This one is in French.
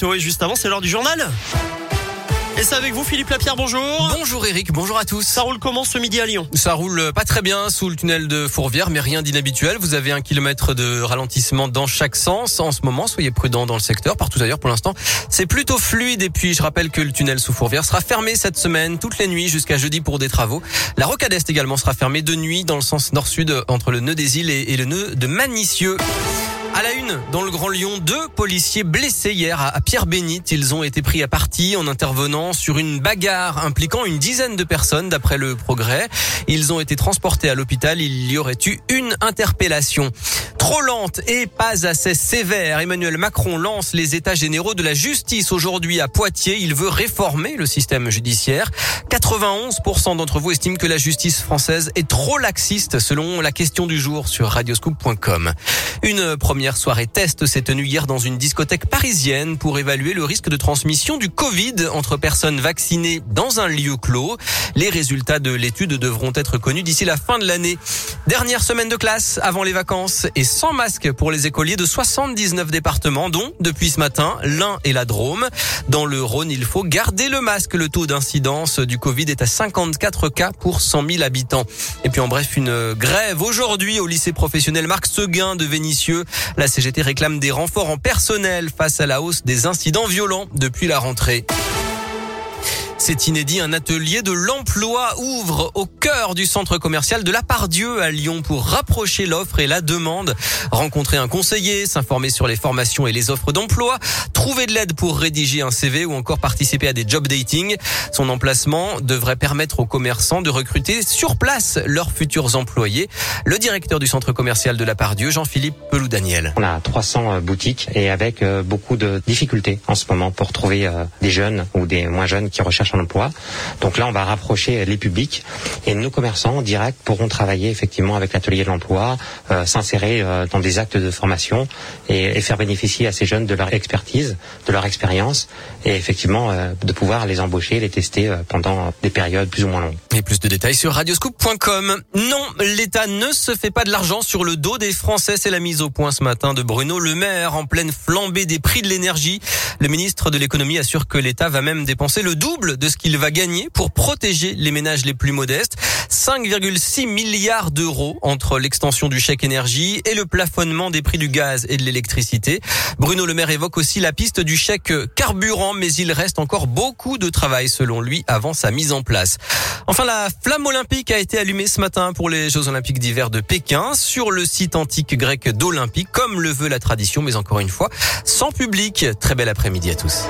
Oui, juste avant, c'est l'heure du journal. Et c'est avec vous, Philippe Lapierre, bonjour. Bonjour Eric, bonjour à tous. Ça roule comment ce midi à Lyon? Ça roule pas très bien sous le tunnel de Fourvière, mais rien d'inhabituel. Vous avez un kilomètre de ralentissement dans chaque sens en ce moment. Soyez prudents dans le secteur. Partout ailleurs, pour l'instant, c'est plutôt fluide. Et puis, je rappelle que le tunnel sous Fourvière sera fermé cette semaine, toutes les nuits jusqu'à jeudi pour des travaux. La rocade est également sera fermée de nuit dans le sens nord-sud entre le nœud des îles et le nœud de Manicieux. À la une, dans le Grand Lyon, deux policiers blessés hier à Pierre-Bénite. Ils ont été pris à partie en intervenant sur une bagarre impliquant une dizaine de personnes d'après le progrès. Ils ont été transportés à l'hôpital. Il y aurait eu une interpellation. Trop lente et pas assez sévère. Emmanuel Macron lance les états généraux de la justice aujourd'hui à Poitiers. Il veut réformer le système judiciaire. 91% d'entre vous estiment que la justice française est trop laxiste selon la question du jour sur radioscoop.com. Une première soirée test s'est tenue hier dans une discothèque parisienne pour évaluer le risque de transmission du Covid entre personnes vaccinées dans un lieu clos. Les résultats de l'étude devront être connus d'ici la fin de l'année. Dernière semaine de classe avant les vacances et sans masque pour les écoliers de 79 départements, dont depuis ce matin l'Ain et la Drôme. Dans le Rhône, il faut garder le masque. Le taux d'incidence du Covid est à 54 cas pour 100 000 habitants. Et puis en bref, une grève aujourd'hui au lycée professionnel Marc Seguin de Vénissieux. La CGT réclame des renforts en personnel face à la hausse des incidents violents depuis la rentrée. C'est inédit, un atelier de l'emploi ouvre au cœur du centre commercial de la Pardieu à Lyon pour rapprocher l'offre et la demande, rencontrer un conseiller, s'informer sur les formations et les offres d'emploi, trouver de l'aide pour rédiger un CV ou encore participer à des job dating. Son emplacement devrait permettre aux commerçants de recruter sur place leurs futurs employés. Le directeur du centre commercial de la Pardieu, Jean-Philippe Pelou-Daniel. On a 300 euh, boutiques et avec euh, beaucoup de difficultés en ce moment pour trouver euh, des jeunes ou des moins jeunes qui recherchent Donc là, on va rapprocher les publics et nos commerçants en direct pourront travailler effectivement avec l'atelier de l'emploi, euh, s'insérer euh, dans des actes de formation et, et, faire bénéficier à ces jeunes de leur expertise, de leur expérience et effectivement euh, de pouvoir les embaucher, les tester pendant des périodes plus ou moins longues. Et plus de détails sur radioscoop.com. Non, l'État ne se fait pas de l'argent sur le dos des Français. C'est la mise au point ce matin de Bruno Le Maire en pleine flambée des prix de l'énergie. Le ministre de l'économie assure que l'État va même dépenser le double de ce qu'il va gagner pour protéger les ménages les plus modestes. 5,6 milliards d'euros entre l'extension du chèque énergie et le plafonnement des prix du gaz et de l'électricité. Bruno Le Maire évoque aussi la piste du chèque carburant, mais il reste encore beaucoup de travail selon lui avant sa mise en place. Enfin, la flamme olympique a été allumée ce matin pour les Jeux olympiques d'hiver de Pékin sur le site antique grec d'Olympique, comme le veut la tradition, mais encore une fois, sans public. Très bel après-midi à tous.